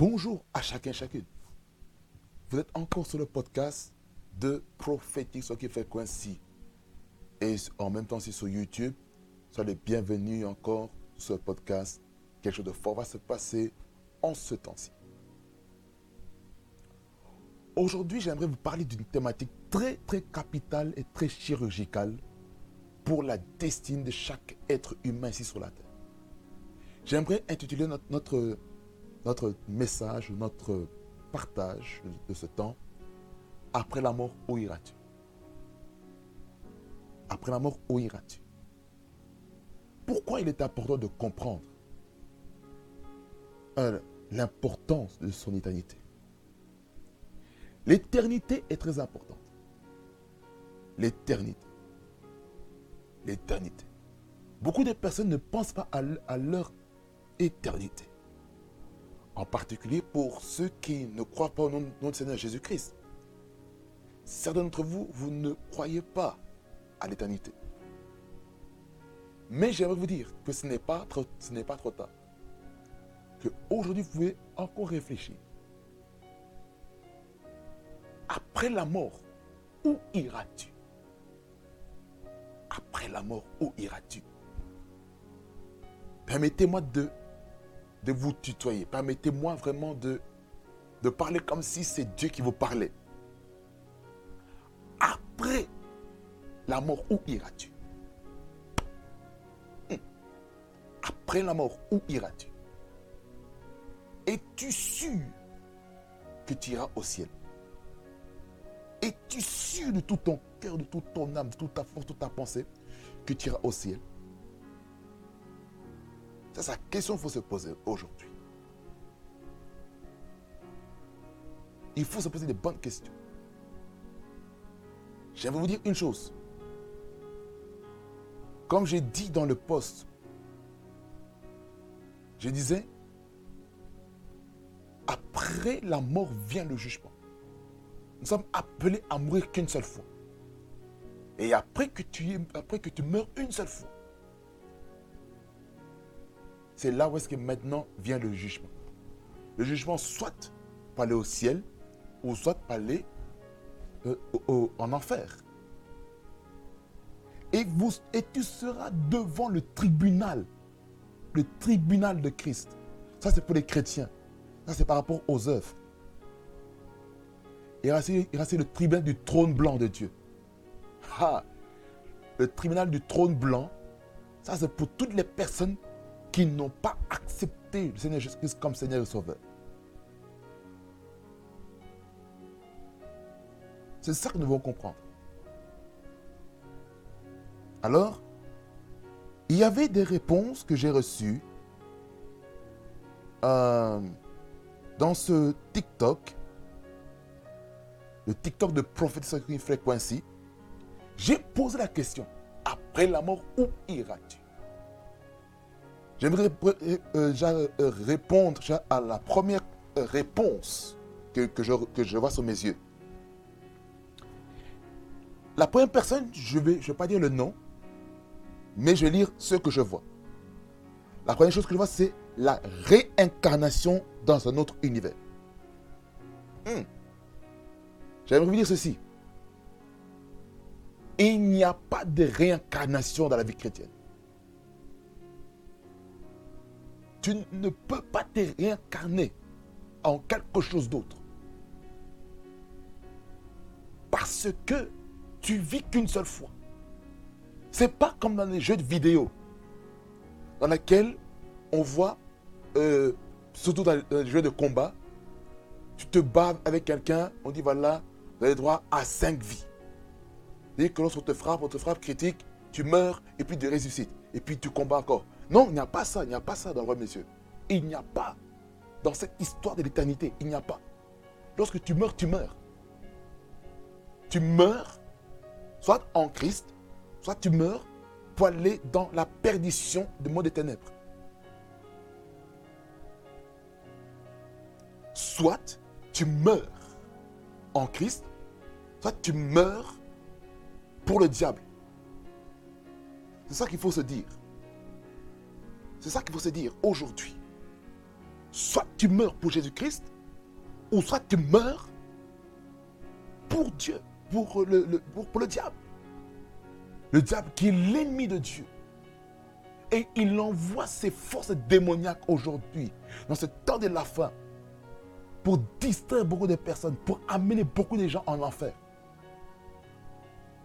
Bonjour à chacun, chacune. Vous êtes encore sur le podcast de Prophétique, ce qui fait. Et en même temps, c'est sur YouTube. Soyez les bienvenus encore sur ce podcast. Quelque chose de fort va se passer en ce temps-ci. Aujourd'hui, j'aimerais vous parler d'une thématique très, très capitale et très chirurgicale pour la destinée de chaque être humain ici sur la terre. J'aimerais intituler notre, notre message, notre partage de ce temps, Après la mort, où iras-tu? Après la mort, où iras-tu? Pourquoi il est important de comprendre l'importance de son éternité? L'éternité est très importante. L'éternité. L'éternité. Beaucoup de personnes ne pensent pas à leur éternité. En particulier pour ceux qui ne croient pas au nom, de Seigneur Jésus-Christ. Certains d'entre vous, vous ne croyez pas à l'éternité. Mais j'aimerais vous dire que ce n'est pas trop, ce n'est pas trop tard. Que aujourd'hui vous pouvez encore réfléchir. Après la mort, où iras-tu? Après la mort, où iras-tu? Permettez-moi de de vous tutoyer. Permettez-moi vraiment de, parler comme si c'est Dieu qui vous parlait. Après la mort, où iras-tu? Hmm. Après la mort, où iras-tu? Es-tu sûr que tu iras au ciel? Es-tu sûr de tout ton cœur, de toute ton âme, de toute ta force, de toute ta pensée que tu iras au ciel? C'est sa question qu'il faut se poser aujourd'hui. Il faut se poser des bonnes questions. J'aimerais vous dire une chose. Comme j'ai dit dans le poste, je disais, après la mort vient le jugement. Nous sommes appelés à mourir qu'une seule fois. Et après que tu, après que tu meurs une seule fois, c'est là où est-ce que maintenant vient le jugement. Le jugement, soit pour aller au ciel, ou soit pour aller euh, en enfer. Et, vous, et tu seras devant le tribunal, le tribunal de Christ. Ça, c'est pour les chrétiens. Ça, c'est par rapport aux œuvres. Il reste, il le tribunal du trône blanc de Dieu. le tribunal du trône blanc, ça, c'est pour toutes les personnes qui n'ont pas accepté le Seigneur Jésus-Christ comme Seigneur et Sauveur. C'est ça que nous devons comprendre. Alors, il y avait des réponses que j'ai reçues euh, dans ce TikTok, le TikTok de Prophet Frequency. J'ai posé la question, après la mort, où iras-tu? J'aimerais euh, euh, euh, répondre à la première réponse que, je, que, je, vois sur mes yeux. La première personne, je ne vais, je vais pas dire le nom, mais je vais lire ce que je vois. La première chose que je vois, c'est la réincarnation dans un autre univers. Hmm. J'aimerais vous dire ceci. Il n'y a pas de réincarnation dans la vie chrétienne. Tu ne peux pas te réincarner en quelque chose d'autre. Parce que tu vis qu'une seule fois. C'est pas comme dans les jeux de vidéo dans lesquels on voit, euh, surtout dans les jeux de combat, tu te bats avec quelqu'un, on dit voilà, vous avez droit à cinq vies. Dès que lorsqu'on te frappe, on te frappe critique, tu meurs et puis tu ressuscites. Et puis tu combats encore. Non, il n'y a pas ça, il n'y a pas ça dans le roi messieurs. Il n'y a pas dans cette histoire de l'éternité, il n'y a pas. Lorsque tu meurs, tu meurs. Tu meurs, soit en Christ, soit tu meurs pour aller dans la perdition du monde des ténèbres. Soit tu meurs en Christ, soit tu meurs pour le diable. C'est ça qu'il faut se dire. C'est ça qu'il faut se dire aujourd'hui. Soit tu meurs pour Jésus-Christ, ou soit tu meurs pour Dieu, pour le, diable. Le diable qui est l'ennemi de Dieu. Et il envoie ses forces démoniaques aujourd'hui, dans ce temps de la fin, pour distraire beaucoup de personnes, pour amener beaucoup de gens en enfer.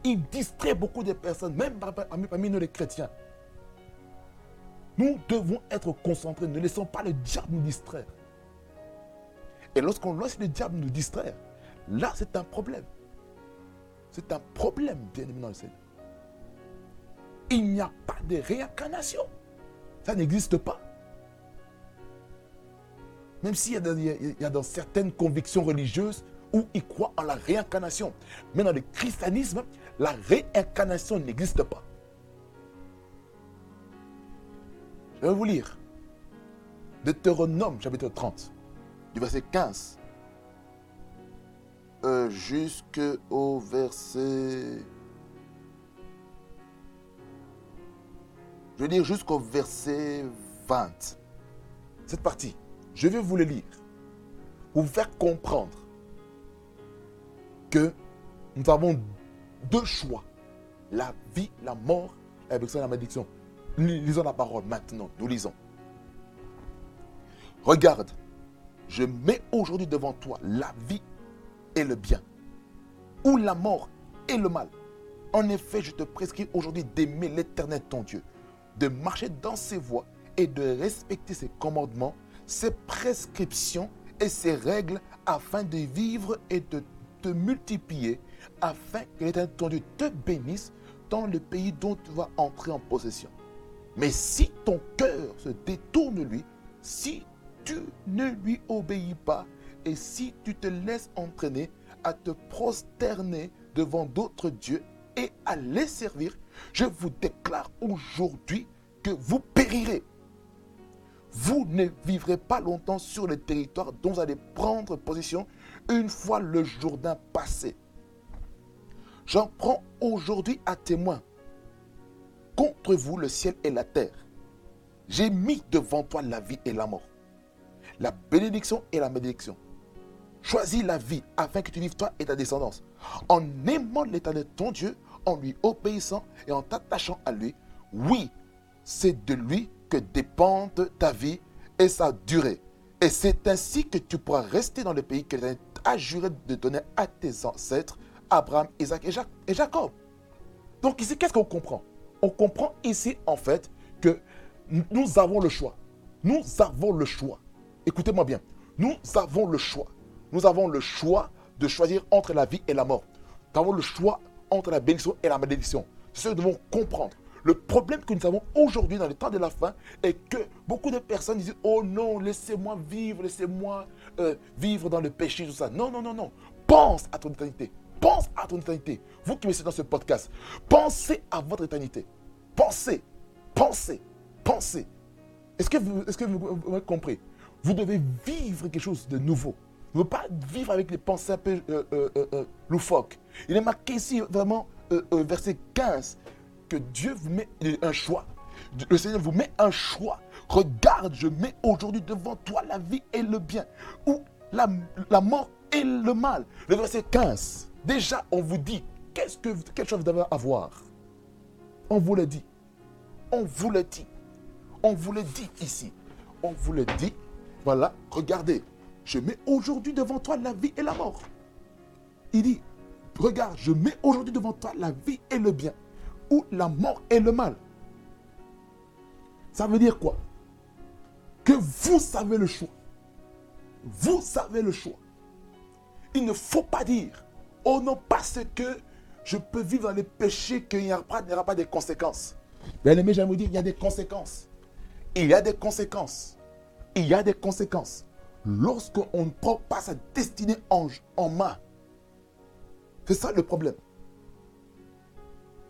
Il distrait beaucoup de personnes, même parmi nous les chrétiens. Nous devons être concentrés. Ne laissons pas le diable nous distraire. Et lorsqu'on laisse le diable nous distraire, là, c'est un problème. C'est un problème, bien évidemment. Il n'y a pas de réincarnation. Ça n'existe pas. Même s'il y, a dans certaines convictions religieuses où ils croient en la réincarnation. Mais dans le christianisme, la réincarnation n'existe pas. Je vais vous lire. Deutéronome, chapitre 30, du verset 15 euh, jusqu'au verset... Je vais lire jusqu'au verset 20. Cette partie, je vais vous le lire. Pour vous faire comprendre que nous avons deux choix. La vie, la mort, avec ça la malédiction. Lisons la parole maintenant. Nous lisons. Regarde, je mets aujourd'hui devant toi la vie et le bien, ou la mort et le mal. En effet, je te prescris aujourd'hui d'aimer l'Éternel ton Dieu, de marcher dans ses voies et de respecter ses commandements, ses prescriptions et ses règles afin de vivre et de te multiplier, afin que l'Éternel ton Dieu te bénisse dans le pays dont tu vas entrer en possession. Mais si ton cœur se détourne lui, si tu ne lui obéis pas, et si tu te laisses entraîner à te prosterner devant d'autres dieux et à les servir, je vous déclare aujourd'hui que vous périrez. Vous ne vivrez pas longtemps sur le territoire dont vous allez prendre position une fois le Jourdain passé. J'en prends aujourd'hui à témoin contre vous le ciel et la terre. J'ai mis devant toi la vie et la mort, la bénédiction et la malédiction. Choisis la vie afin que tu vives toi et ta descendance. En aimant l'éternel ton Dieu, en lui obéissant et en t'attachant à lui. Oui, c'est de lui que dépendent ta vie et sa durée. Et c'est ainsi que tu pourras rester dans le pays que tu as juré de donner à tes ancêtres, Abraham, Isaac et Jacob. Donc ici, qu'est-ce qu'on comprend? On comprend ici en fait que nous avons le choix. Nous avons le choix. Écoutez-moi bien. Nous avons le choix. Nous avons le choix de choisir entre la vie et la mort. Nous avons le choix entre la bénédiction et la malédiction. C'est ce que nous devons comprendre. Le problème que nous avons aujourd'hui dans le temps de la fin est que beaucoup de personnes disent Oh non, laissez-moi vivre, laissez-moi euh, vivre dans le péché, tout ça. Non, non, non, non. Pense à ton éternité. Pense à ton éternité. Vous qui me dans ce podcast, pensez à votre éternité. Pensez, pensez, pensez. Est-ce que vous, est-ce que vous Vous devez vivre quelque chose de nouveau ne veut pas vivre avec des pensées un peu euh, euh, euh, loufoques. Il est marqué ici vraiment, verset 15, que Dieu vous met un choix. Le Seigneur vous met un choix. Regarde, je mets aujourd'hui devant toi la vie et le bien, ou la, la mort et le mal. Le verset 15, déjà on vous dit qu'est-ce que, chose vous devez avoir? On vous le dit. On vous le dit. On vous le dit ici. On vous le dit. Voilà, regardez, je mets aujourd'hui devant toi la vie et la mort. Il dit, regarde, je mets aujourd'hui devant toi la vie et le bien, ou la mort et le mal. Ça veut dire quoi? Que vous savez le choix. Vous savez le choix. Il ne faut pas dire, oh non, parce que je peux vivre dans les péchés qu'il n'y aura, aura, pas de conséquences. Bien aimé, j'aime vous dire, il y a des conséquences. Il y a des conséquences. Il y a des conséquences lorsqu'on ne prend pas sa destinée en main. C'est ça le problème.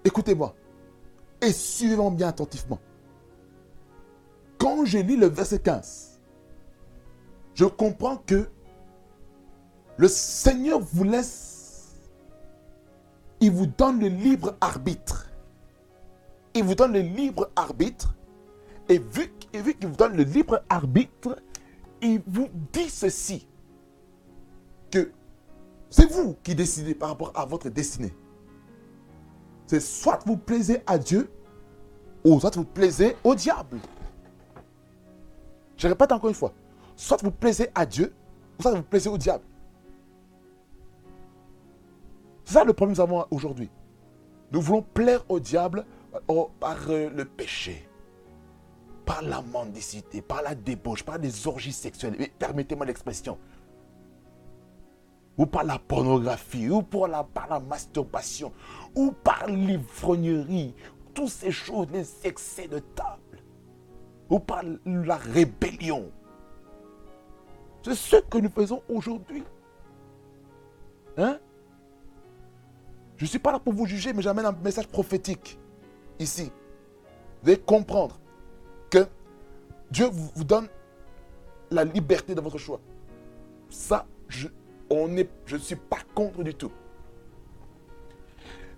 Écoutez-moi et suivez-moi bien attentivement. Quand je lis le verset 15, je comprends que le Seigneur vous laisse, il vous donne le libre arbitre. Il vous donne le libre arbitre. Et vu, et vu qu'il vous donne le libre arbitre, il vous dit ceci, que c'est vous qui décidez par rapport à votre destinée. C'est soit vous plaisez à Dieu, ou soit vous plaisez au diable. Je répète encore une fois. Soit vous plaisez à Dieu, ou soit vous plaisez au diable. C'est ça le problème que nous avons aujourd'hui. Nous voulons plaire au diable euh, par euh, le péché, par la mendicité, par la débauche, par les orgies sexuelles. Permettez-moi l'expression. Ou par la pornographie, ou la, par la masturbation, ou par l'ivrognerie, toutes ces choses, les excès de table, ou par la rébellion. C'est ce que nous faisons aujourd'hui. Hein? Je ne suis pas là pour vous juger, mais j'amène un message prophétique ici. Vous devez comprendre que Dieu vous donne la liberté de votre choix. Ça, je, on est, je ne suis pas contre du tout.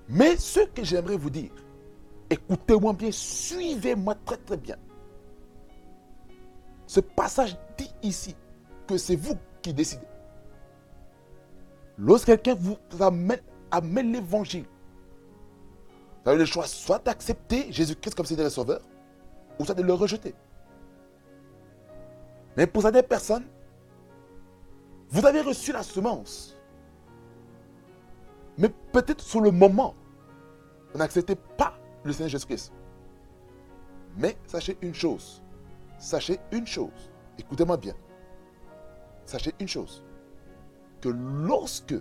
Mais ce que j'aimerais vous dire, écoutez-moi bien, suivez-moi très très bien. Ce passage dit ici que c'est vous qui décidez. Lorsque quelqu'un vous amène amène l'évangile. Vous avez le choix soit d'accepter Jésus-Christ comme Seigneur et Sauveur, ou soit de le rejeter. Mais pour certaines personnes, vous avez reçu la semence. Mais peut-être sur le moment, vous n'acceptez pas le Seigneur Jésus-Christ. Mais sachez une chose. Sachez une chose. Écoutez-moi bien. Sachez une chose. Que lorsque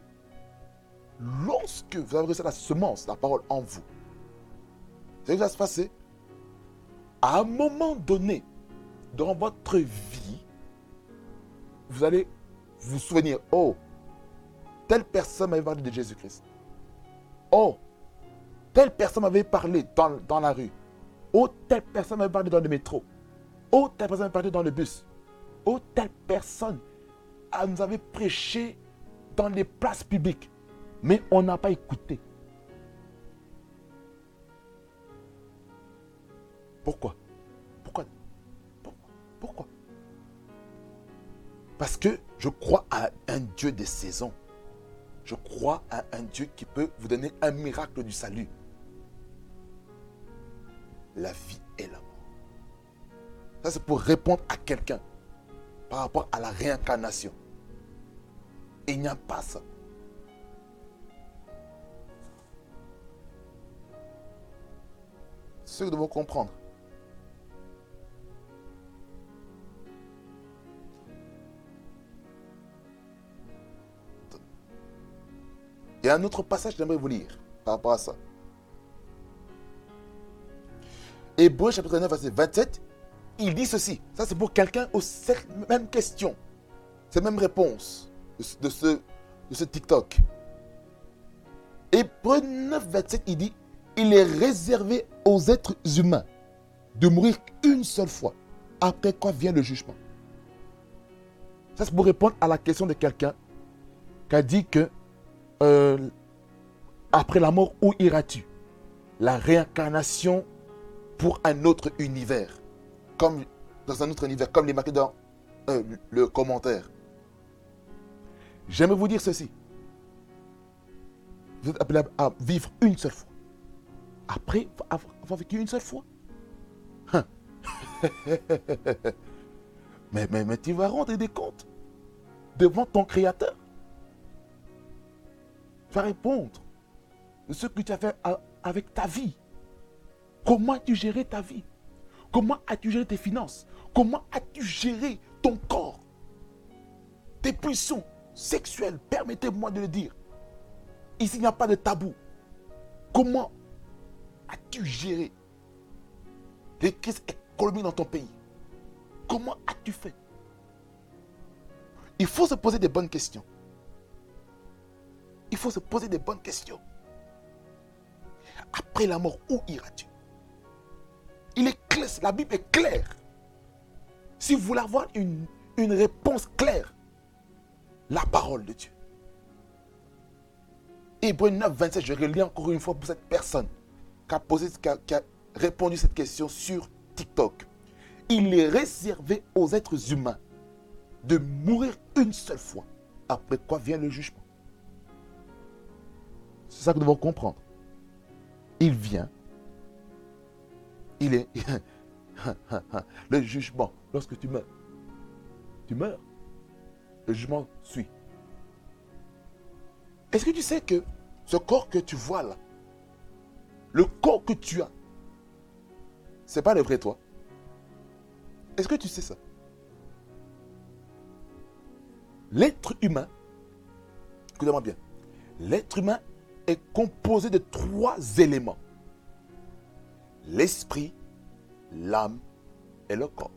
lorsque vous avez reçu la semence, la parole en vous, c'est ce qui va se passer. À un moment donné, dans votre vie, vous allez vous souvenir, oh, telle personne m'avait parlé de Jésus-Christ. Oh, telle personne m'avait parlé dans, dans, la rue. Oh, telle personne m'avait parlé dans le métro. Oh, telle personne m'avait parlé dans le bus. Oh, telle personne nous avait prêché dans les places publiques. Mais on n'a pas écouté. Pourquoi? Pourquoi? Pourquoi? Parce que je crois à un Dieu des saisons. Je crois à un Dieu qui peut vous donner un miracle du salut. La vie et la mort. Ça, c'est pour répondre à quelqu'un par rapport à la réincarnation. il n'y a pas ça. Ce que nous devons comprendre. Il y a un autre passage que j'aimerais vous lire par rapport à ça. Hébreu chapitre 9, verset 27, il dit ceci. Ça, c'est pour quelqu'un aux mêmes questions, ces mêmes réponses de ce, de ce TikTok. Hébreu 9, 27, il dit il est réservé aux êtres humains de mourir une seule fois. Après quoi vient le jugement Ça, c'est pour répondre à la question de quelqu'un qui a dit que euh, après la mort, où iras-tu? La réincarnation pour un autre univers. Comme dans un autre univers, comme les marqué dans euh, le commentaire. J'aimerais vous dire ceci. Vous êtes appelé à vivre une seule fois après avoir vécu une seule fois. Hein. mais, tu vas rendre des comptes devant ton Créateur. Tu vas répondre de ce que tu as fait avec ta vie. Comment as-tu géré ta vie? Comment as-tu géré tes finances? Comment as-tu géré ton corps? Tes pulsions sexuelles, permettez-moi de le dire. Ici, il n'y a pas de tabou. Comment as-tu géré les crises économiques dans ton pays? Comment as-tu fait? Il faut se poser des bonnes questions. Il faut se poser des bonnes questions. Après la mort, où iras-tu? Il est clair, la Bible est claire. Si vous voulez avoir une, une réponse claire, la parole de Dieu. Hébreu 9, 27, je relis encore une fois pour cette personne qui a, posé, qui répondu cette question sur TikTok. Il est réservé aux êtres humains de mourir une seule fois. Après quoi vient le jugement. C'est ça que nous devons comprendre. Il vient. Il est. le jugement, lorsque tu meurs, tu meurs. Le jugement suit. Est-ce que tu sais que ce corps que tu vois là, le corps que tu as, c'est pas le vrai toi Est-ce que tu sais ça? L'être humain, écoutez-moi bien, l'être humain est composé de trois éléments. L'esprit, l'âme et le corps.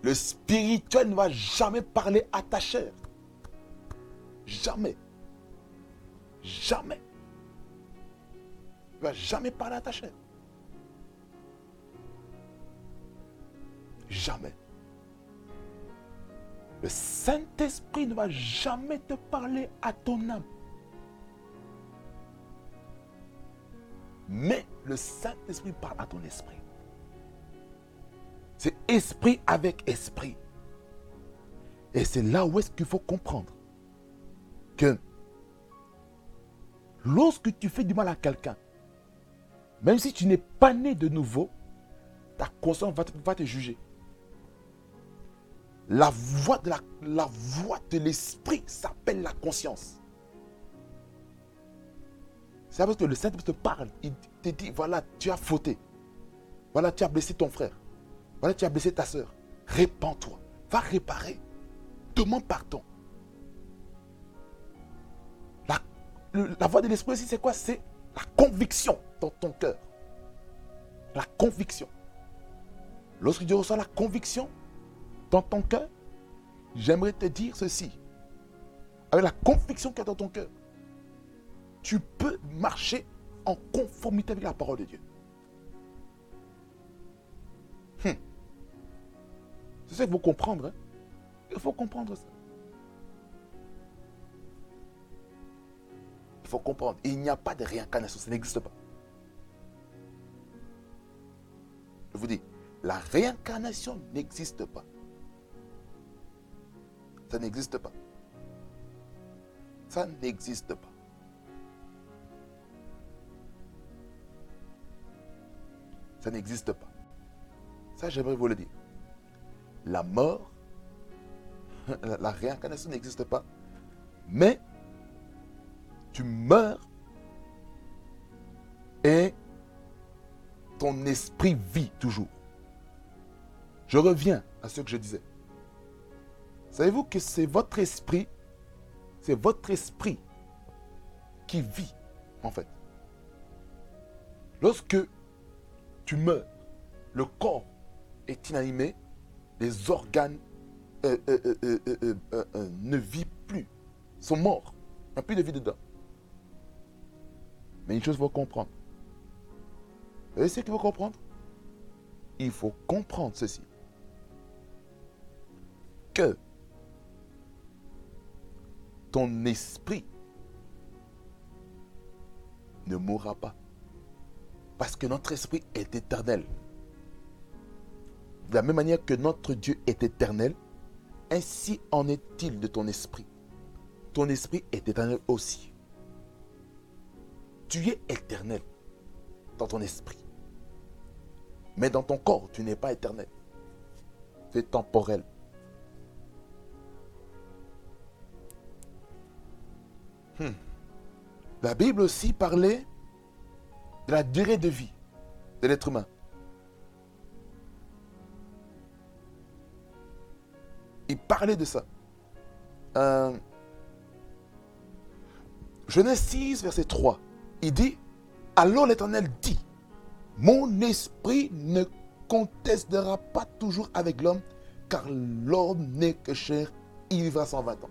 Le spirituel ne va jamais parler à ta chair. Jamais. Jamais. Ne va jamais parler à ta chair. Jamais. Le Saint-Esprit ne va jamais te parler à ton âme. Mais le Saint-Esprit parle à ton esprit. C'est esprit avec esprit. Et c'est là où est-ce qu'il faut comprendre que lorsque tu fais du mal à quelqu'un, même si tu n'es pas né de nouveau, ta conscience va te, juger. La voix de, la, la voix de l'esprit s'appelle la conscience. C'est parce que le Saint-Esprit te parle. Il te dit, voilà, tu as fauté. Voilà, tu as blessé ton frère. Voilà, tu as blessé ta soeur. Répands-toi. Va réparer. Demande pardon. La, la voix de l'esprit aussi, c'est quoi? C'est la conviction dans ton cœur. La conviction. Lorsque tu reçois la conviction, dans ton cœur, j'aimerais te dire ceci. Avec la conviction qu'il y a dans ton cœur, tu peux marcher en conformité avec la parole de Dieu. Hmm. C'est ça qu'il faut comprendre. Hein. Il faut comprendre ça. Il faut comprendre. Il n'y a pas de réincarnation. Ça n'existe pas. Je vous dis, la réincarnation n'existe pas. Ça n'existe pas. Ça n'existe pas. Ça n'existe pas. Ça, j'aimerais vous le dire. La mort, la réincarnation n'existe pas. Mais tu meurs et ton esprit vit toujours. Je reviens à ce que je disais. Savez-vous que c'est votre esprit, c'est votre esprit qui vit, en fait. Lorsque tu meurs, le corps est inanimé, les organes euh, euh, euh, ne vivent plus, sont morts. Il n'y a plus de vie dedans. Mais une chose, il faut comprendre. Savez ce qu'il faut comprendre Il faut comprendre ceci. Que ton esprit ne mourra pas. Parce que notre esprit est éternel. De la même manière que notre Dieu est éternel, ainsi en est-il de ton esprit. Ton esprit est éternel aussi. Tu es éternel dans ton esprit. Mais dans ton corps, tu n'es pas éternel. C'est temporel. Hmm. La Bible aussi parlait de la durée de vie de l'être humain. Il parlait de ça. Euh, Genèse 6, verset 3. Il dit, alors l'Éternel dit, mon esprit ne contestera pas toujours avec l'homme, car l'homme n'est que cher, il vivra 120 ans.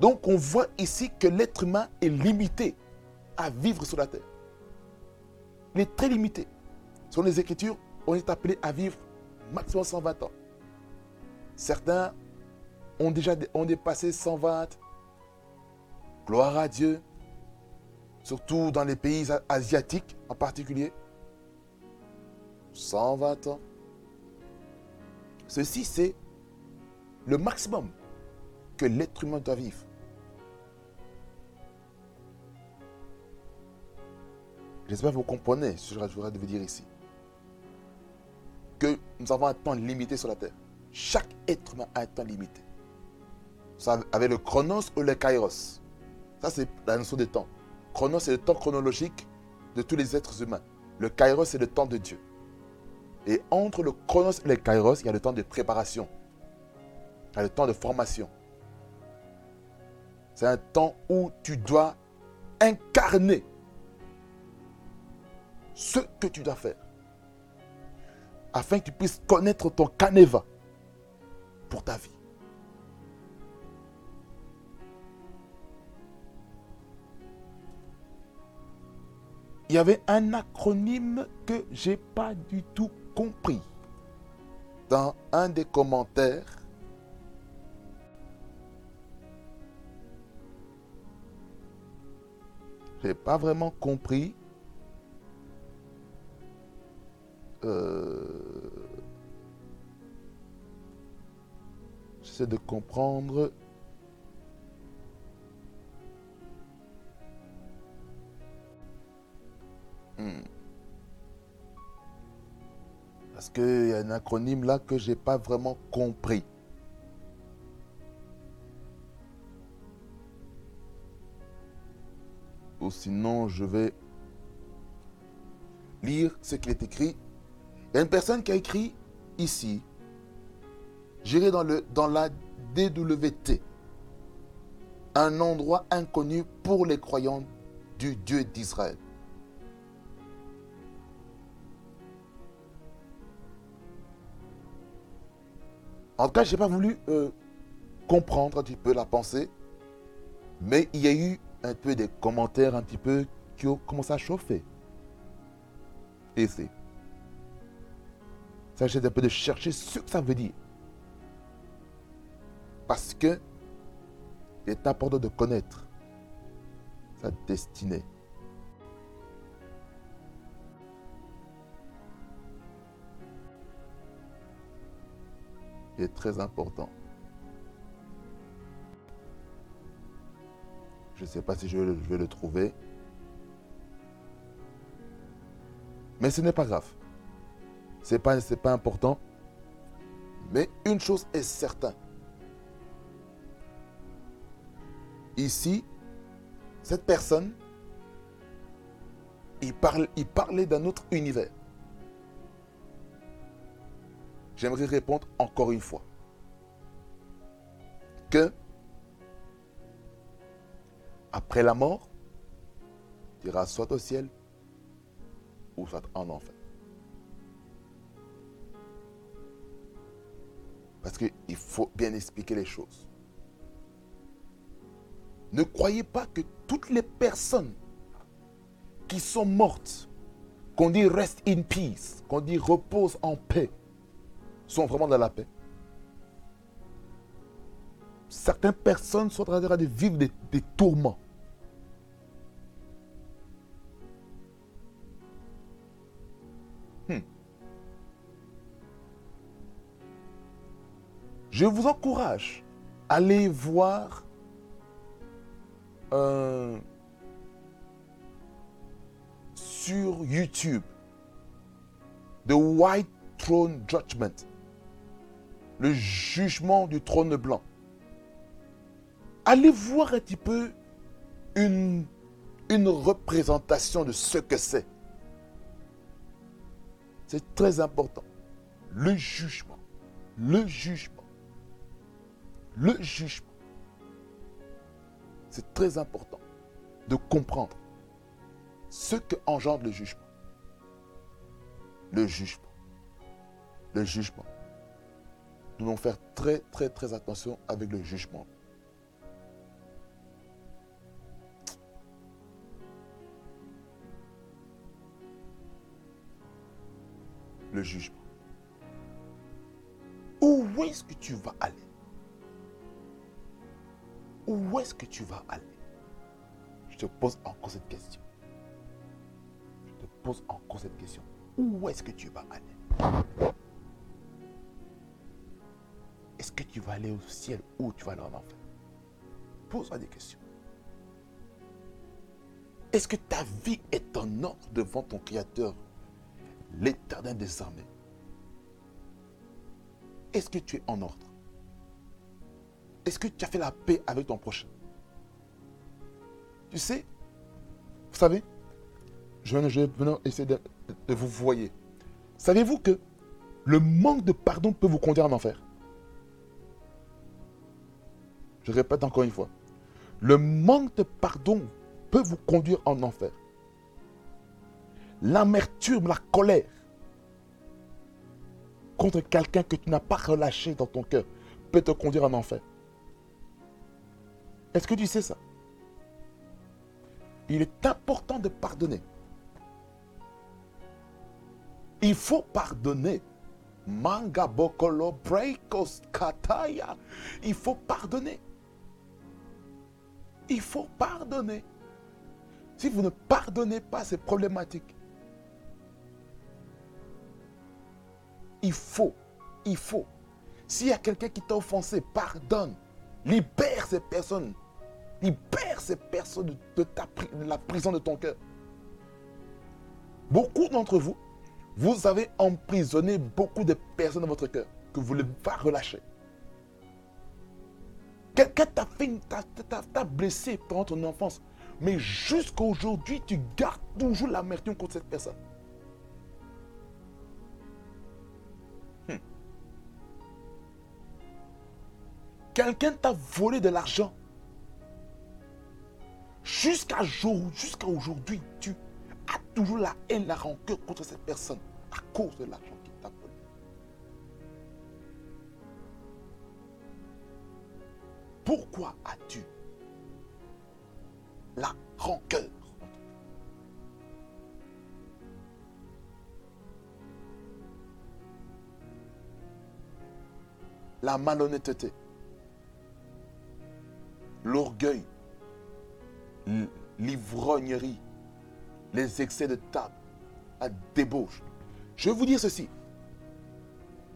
Donc on voit ici que l'être humain est limité à vivre sur la terre. Il est très limité. Sur les Écritures, on est appelé à vivre maximum 120 ans. Certains ont déjà dépassé 120. Gloire à Dieu. Surtout dans les pays asiatiques en particulier. 120 ans. Ceci, c'est le maximum que l'être humain doit vivre. J'espère que vous comprenez ce que je voudrais vous dire ici. Que nous avons un temps limité sur la terre. Chaque être humain a un temps limité. Ça, avec le chronos ou le kairos. Ça, c'est la notion de temps. Chronos, c'est le temps chronologique de tous les êtres humains. Le kairos, c'est le temps de Dieu. Et entre le chronos et le kairos, il y a le temps de préparation. Il y a le temps de formation. C'est un temps où tu dois incarner ce que tu dois faire. Afin que tu puisses connaître ton caneva pour ta vie. Il y avait un acronyme que j'ai pas du tout compris. Dans un des commentaires, j'ai pas vraiment compris. Euh, J'essaie de comprendre. Hmm. Parce qu'il y a un acronyme là que je n'ai pas vraiment compris. Ou sinon, je vais lire ce qu'il est écrit. Il y a une personne qui a écrit ici, j'irai dans, le, dans la DWT, un endroit inconnu pour les croyants du Dieu d'Israël. En tout cas, je n'ai pas voulu euh, comprendre un petit peu la pensée, mais il y a eu un peu des commentaires un petit peu qui ont commencé à chauffer. Et c'est. Ça, un peu de chercher ce que ça veut dire. Parce que il est important de connaître sa destinée. Est très important. Je ne sais pas si je vais le trouver. Mais ce n'est pas grave. Ce n'est pas, pas important. Mais une chose est certaine. Ici, cette personne, il, parle, il parlait d'un autre univers j'aimerais répondre encore une fois que après la mort, tu iras soit au ciel ou soit en enfer. Parce qu'il faut bien expliquer les choses. Ne croyez pas que toutes les personnes qui sont mortes, qu'on dit rest in peace, qu'on dit repose en paix, sont vraiment dans la paix. Certaines personnes sont en train de vivre des, tourments. Hmm. Je vous encourage à aller voir sur YouTube The White Throne Judgment le jugement du trône blanc. Allez voir un petit peu une, représentation de ce que c'est. C'est très important. Le jugement. Le jugement. Le jugement. C'est très important de comprendre ce que engendre le jugement. Le jugement. Le jugement nous devons faire très, très, très attention avec le jugement. Le jugement. Où est-ce que tu vas aller? Où est-ce que tu vas aller? Je te pose encore cette question. Je te pose encore cette question. où est-ce que tu vas aller? Que tu vas aller au ciel ou tu vas aller en enfer. Pose-toi des questions. Est-ce que ta vie est en ordre devant ton Créateur, l'éternel des armées? Est-ce que tu es en ordre? Est-ce que tu as fait la paix avec ton prochain? Tu sais, vous savez, je vais essayer de, vous voyer. Savez-vous que le manque de pardon peut vous conduire en enfer? Je répète encore une fois. Le manque de pardon peut vous conduire en enfer. L'amertume, la colère contre quelqu'un que tu n'as pas relâché dans ton cœur peut te conduire en enfer. Est-ce que tu sais ça? Il est important de pardonner. Il faut pardonner. Manga bokolo kataya. Il faut pardonner. Il faut pardonner. Si vous ne pardonnez pas, c'est problématique. Il faut, il faut. S'il y a quelqu'un qui t'a offensé, pardonne. Libère ces personnes. Libère ces personnes de, la prison de ton cœur. Beaucoup d'entre vous, vous avez emprisonné beaucoup de personnes dans votre cœur que vous ne voulez pas relâcher. Quelqu'un t'a blessé pendant ton enfance. Mais jusqu'à aujourd'hui, tu gardes toujours l'amertume contre cette personne. Hmm. Quelqu'un t'a volé de l'argent. Jusqu'à aujourd'hui, tu as toujours la haine, la rancœur contre cette personne à cause de l'argent Pourquoi as-tu la rancœur? La malhonnêteté, l'orgueil, l'ivrognerie, les excès de table, la débauche. Je vais vous dire ceci.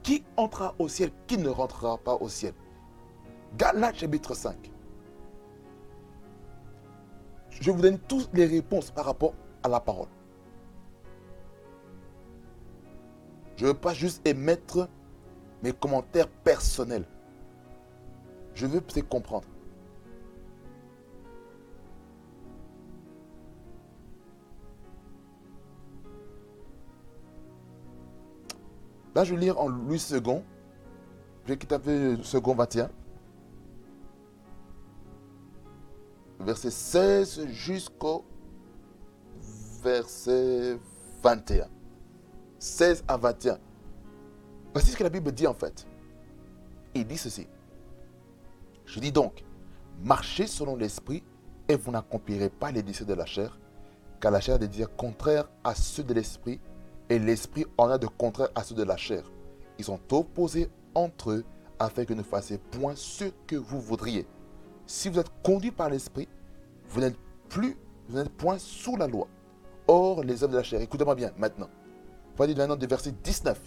Qui entrera au ciel, qui ne rentrera pas au ciel? Galates chapitre 5 je vous donne toutes les réponses par rapport à la parole. Je ne veux pas juste émettre mes commentaires personnels. Je veux peut-être comprendre. Là, je vais lire en Louis II. Je vais quitter second 21. Verset 16 jusqu'au verset 21. 16 à 21. Voici ce que la Bible dit en fait. Il dit ceci. Je dis donc, marchez selon l'esprit et vous n'accomplirez pas les désirs de la chair, car la chair a des contraires à ceux de l'esprit et l'esprit en a de contraires à ceux de la chair. Ils sont opposés entre eux afin que ne fassiez point ce que vous voudriez. Si vous êtes conduit par l'esprit, vous n'êtes plus, vous n'êtes point sous la loi. Or, les œuvres de la chair, écoutez-moi bien maintenant. Voyez maintenant du verset 19.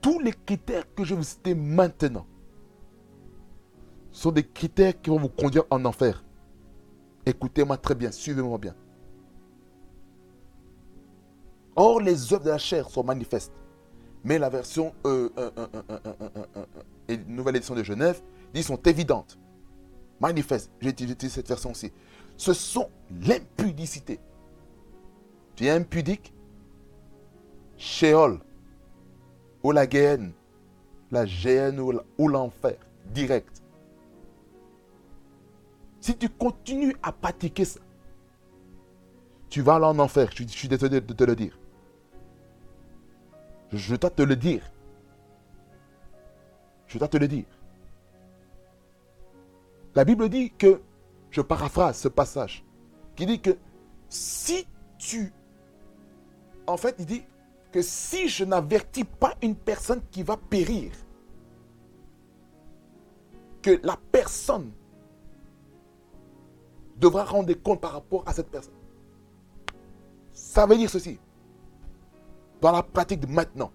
Tous les critères que je vous citer maintenant sont des critères qui vont vous conduire en enfer. Écoutez-moi très bien, suivez-moi bien. Or, les œuvres de la chair sont manifestes. Mais la version euh, nouvelle édition de Genève dit sont évidentes manifeste. J'ai utilisé cette version aussi. Ce sont l'impudicité. Tu es impudique, Sheol, ou la géhenne, la géhenne ou l'enfer, direct. Si tu continues à pratiquer ça, tu vas aller en enfer. Je, suis désolé de te le dire. Je dois te le dire. Je dois te le dire. La Bible dit que, je paraphrase ce passage, qui dit que si tu... En fait, il dit que si je n'avertis pas une personne qui va périr, que la personne devra rendre compte par rapport à cette personne. Ça veut dire ceci. dans la pratique de maintenant.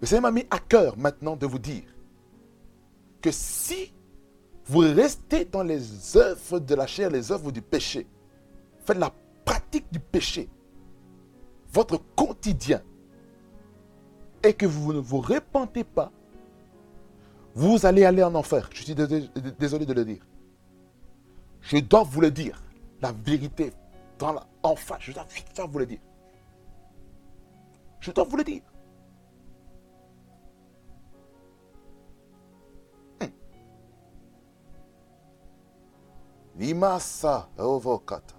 Le Seigneur m'a mis à cœur maintenant de vous dire que si vous restez dans les œuvres de la chair, les œuvres du péché, faites la pratique du péché, votre quotidien, et que vous ne vous répentez pas, vous allez aller en enfer. Je suis désolé de le dire. Je dois vous le dire. La vérité en face, je dois vous le dire. Je dois vous le dire. Limasa ovokata.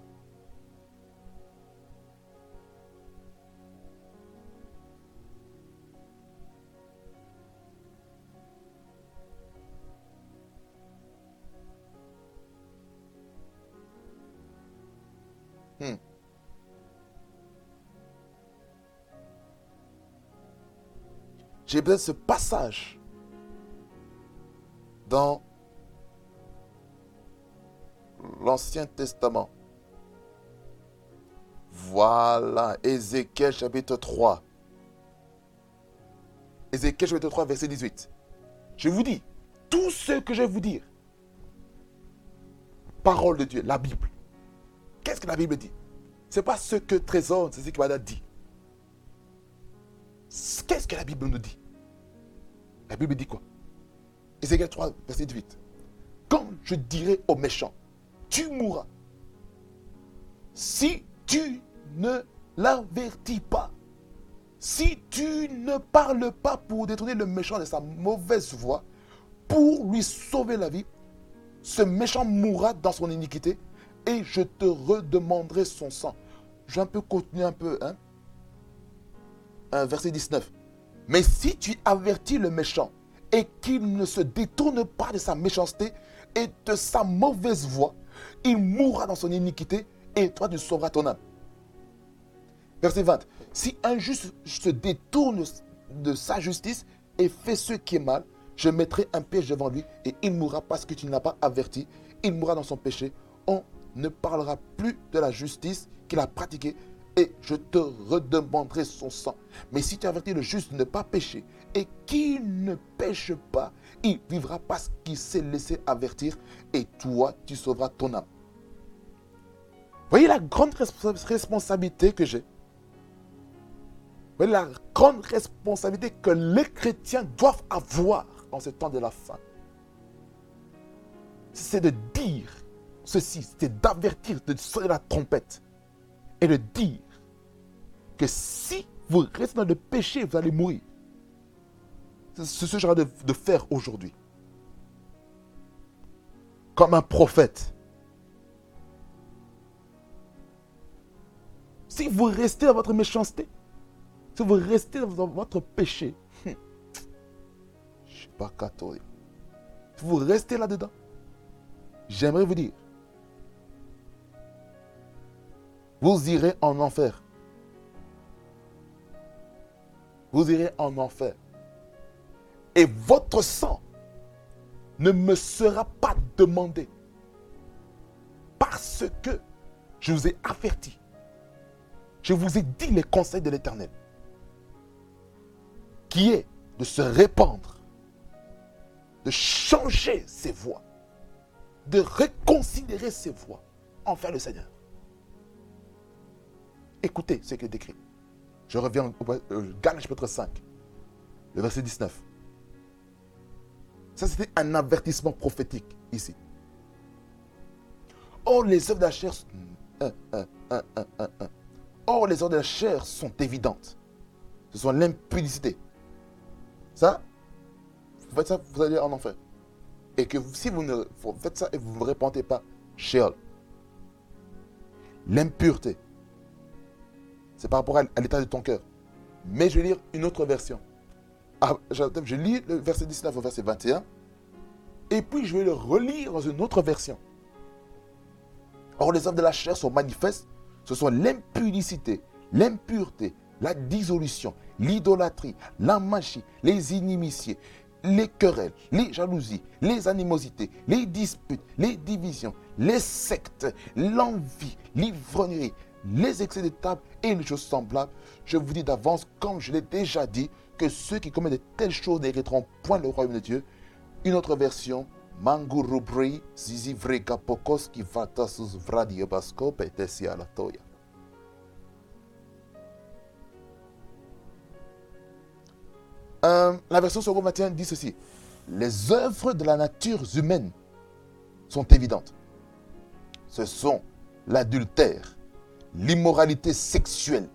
Hmm. J'ai besoin ce passage dans l'Ancien Testament. Voilà, Ézéchiel chapitre 3. Ézéchiel chapitre 3, verset 18. Je vous dis, tout ce que je vais vous dire, parole de Dieu, la Bible. Qu'est-ce que la Bible dit? Ce n'est pas ce que Trésor, c'est ce qu'il m'a dit. Qu'est-ce que la Bible nous dit? La Bible dit quoi? Ézéchiel 3, verset 18. Quand je dirai aux méchants, tu mourras. Si tu ne l'avertis pas, si tu ne parles pas pour détourner le méchant de sa mauvaise voie, pour lui sauver la vie, ce méchant mourra dans son iniquité et je te redemanderai son sang. Je vais un peu continuer un peu. Hein? Un verset 19. Mais si tu avertis le méchant et qu'il ne se détourne pas de sa méchanceté et de sa mauvaise voie, il mourra dans son iniquité et toi tu sauveras ton âme. Verset 20. Si un juste se détourne de sa justice et fait ce qui est mal, je mettrai un piège devant lui et il mourra parce que tu ne l'as pas averti. Il mourra dans son péché. On ne parlera plus de la justice qu'il a pratiquée et je te redemanderai son sang. Mais si tu avertis le juste de ne pas pécher et qu'il ne pêche pas, il vivra parce qu'il s'est laissé avertir et toi, tu sauveras ton âme. Voyez la grande responsabilité que j'ai. Voyez la grande responsabilité que les chrétiens doivent avoir en ce temps de la fin. C'est de dire ceci, c'est d'avertir, de sonner la trompette et de dire que si vous restez dans le péché, vous allez mourir. Ce que j'aurais de, faire aujourd'hui. Comme un prophète. Si vous restez dans votre méchanceté, si vous restez dans votre péché, je ne suis pas catholique. Si vous restez là-dedans, j'aimerais vous dire, vous irez en enfer. Vous irez en enfer. Et votre sang ne me sera pas demandé. Parce que je vous ai averti. Je vous ai dit les conseils de l'Éternel. Qui est de se répandre. De changer ses voies. De reconsidérer ses voies envers le Seigneur. Écoutez ce qu'il décrit. Je reviens au euh, Galates chapitre 5, le verset 19. Ça, c'était un avertissement prophétique ici. Or, les œuvres de la chair, Or, les œuvres de la chair sont évidentes. Ce sont l'impudicité. Ça, vous faites ça, vous allez en enfer. Et que si vous ne faites ça et vous ne vous répentez pas, Sheol. L'impureté, c'est par rapport à, l'état de ton cœur. Mais je vais lire une autre version. Ah, je lis le verset 19 au verset 21. Et puis je vais le relire dans une autre version. Or, les œuvres de la chair sont manifestes. Ce sont l'impudicité, l'impureté, la dissolution, l'idolâtrie, la machie, les inimitiés, les querelles, les jalousies, les animosités, les disputes, les divisions, les sectes, l'envie, l'ivrognerie, les excès de table et les choses semblables, je vous dis d'avance, comme je l'ai déjà dit, que ceux qui commettent de telles choses n'hériteront point le royaume de Dieu. Une autre version, Mangurubri, Zizi Vrega Pokos qui sus Vradiobasko, Petesi Alatoya. Euh, la version second matin dit ceci. Les œuvres de la nature humaine sont évidentes. Ce sont l'adultère, l'immoralité sexuelle,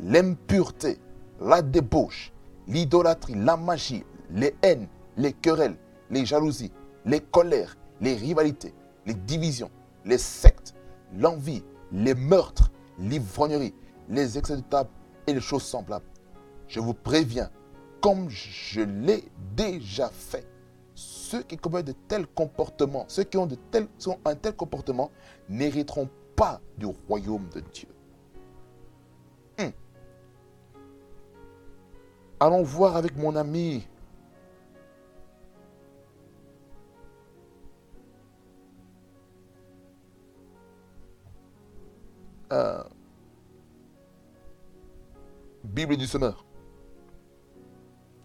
l'impureté, la débauche, l'idolâtrie, la magie, les haines, les querelles, les jalousies, les colères, les rivalités, les divisions, les sectes, l'envie, les meurtres, l'ivrognerie, les excès de table et les choses semblables. Je vous préviens, comme je l'ai déjà fait, ceux qui commettent de tels comportements, ceux qui ont, de tels, sont un tel comportement, n'hériteront pas du royaume de Dieu. Allons voir avec mon ami. Euh, Bible du semeur.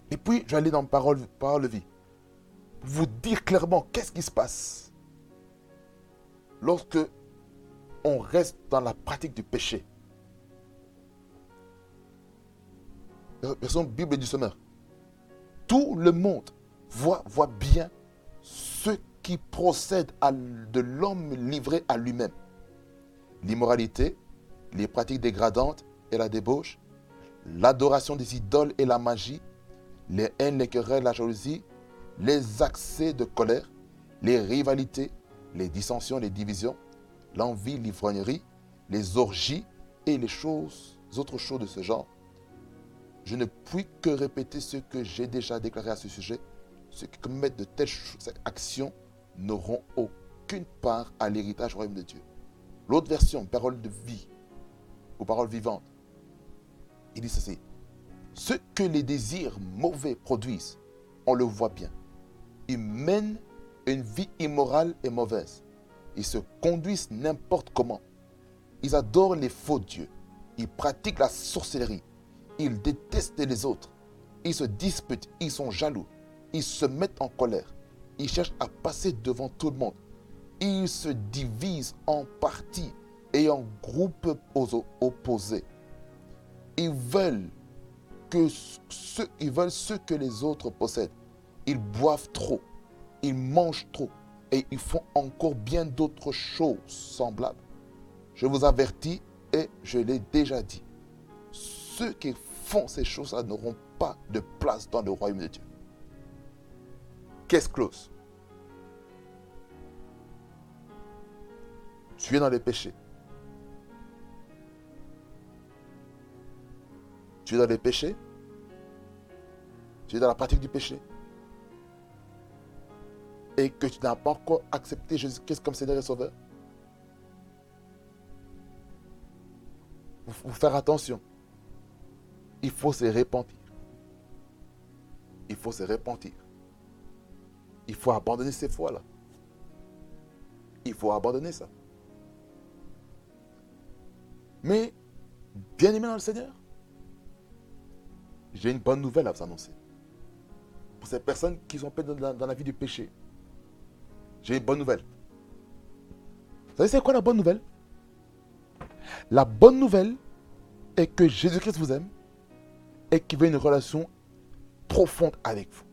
Et puis, aller dans Parole, parole de vie. Vous dire clairement qu'est-ce qui se passe lorsque on reste dans la pratique du péché. Version Bible du Semeur. Tout le monde voit, voit bien ce qui procède de l'homme livré à lui-même. L'immoralité, les pratiques dégradantes et la débauche, l'adoration des idoles et la magie, les haines, les querelles, la jalousie, les accès de colère, les rivalités, les dissensions, les divisions, l'envie, l'ivrognerie, les orgies et les choses, autres choses de ce genre. Je ne puis que répéter ce que j'ai déjà déclaré à ce sujet. Ceux qui commettent de telles actions n'auront aucune part à l'héritage royaume de Dieu. L'autre version, parole de vie ou parole vivante, il dit ceci. Ce que les désirs mauvais produisent, on le voit bien. Ils mènent une vie immorale et mauvaise. Ils se conduisent n'importe comment. Ils adorent les faux dieux. Ils pratiquent la sorcellerie. Ils détestent les autres. Ils se disputent. Ils sont jaloux. Ils se mettent en colère. Ils cherchent à passer devant tout le monde. Ils se divisent en parties et en groupes opposés. Ils veulent que ce, ce que les autres possèdent. Ils boivent trop, ils mangent trop et ils font encore bien d'autres choses semblables. Je vous avertis et je l'ai déjà dit. Ceux qui font ces choses-là n'auront pas de place dans le royaume de Dieu. Qu'est-ce close Tu es dans les péchés. Tu es dans les péchés Tu es dans la pratique du péché Et que tu n'as pas encore accepté Jésus-Christ comme Seigneur et Sauveur Il faut faire attention. Il faut se repentir. Il faut se repentir. Il faut abandonner ces fois-là. Il faut abandonner ça. Mais, bien aimé dans le Seigneur, j'ai une bonne nouvelle à vous annoncer. Pour ces personnes qui sont dans, dans la vie du péché, j'ai une bonne nouvelle. Vous savez, c'est quoi la bonne nouvelle? La bonne nouvelle est que Jésus-Christ vous aime et qu'il veut une relation profonde avec vous.